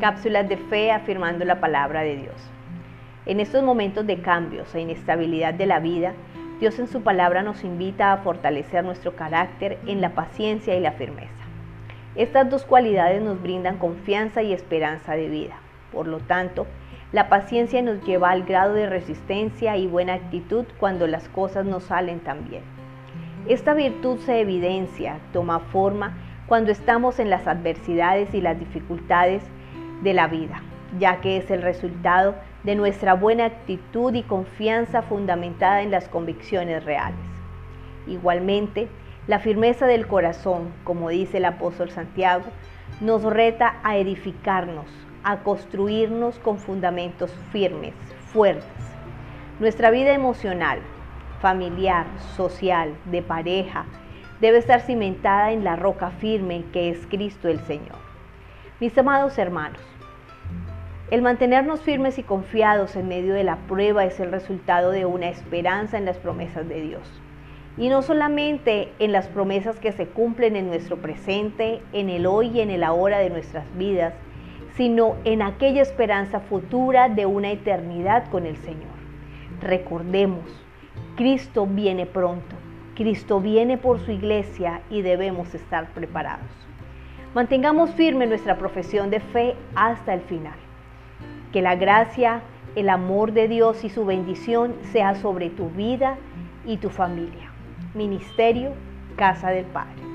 cápsulas de fe afirmando la palabra de Dios. En estos momentos de cambios e inestabilidad de la vida, Dios en su palabra nos invita a fortalecer nuestro carácter en la paciencia y la firmeza. Estas dos cualidades nos brindan confianza y esperanza de vida. Por lo tanto, la paciencia nos lleva al grado de resistencia y buena actitud cuando las cosas no salen tan bien. Esta virtud se evidencia, toma forma cuando estamos en las adversidades y las dificultades de la vida, ya que es el resultado de nuestra buena actitud y confianza fundamentada en las convicciones reales. Igualmente, la firmeza del corazón, como dice el apóstol Santiago, nos reta a edificarnos, a construirnos con fundamentos firmes, fuertes. Nuestra vida emocional, familiar, social, de pareja, debe estar cimentada en la roca firme que es Cristo el Señor. Mis amados hermanos, el mantenernos firmes y confiados en medio de la prueba es el resultado de una esperanza en las promesas de Dios. Y no solamente en las promesas que se cumplen en nuestro presente, en el hoy y en el ahora de nuestras vidas, sino en aquella esperanza futura de una eternidad con el Señor. Recordemos, Cristo viene pronto, Cristo viene por su iglesia y debemos estar preparados. Mantengamos firme nuestra profesión de fe hasta el final. Que la gracia, el amor de Dios y su bendición sea sobre tu vida y tu familia. Ministerio Casa del Padre.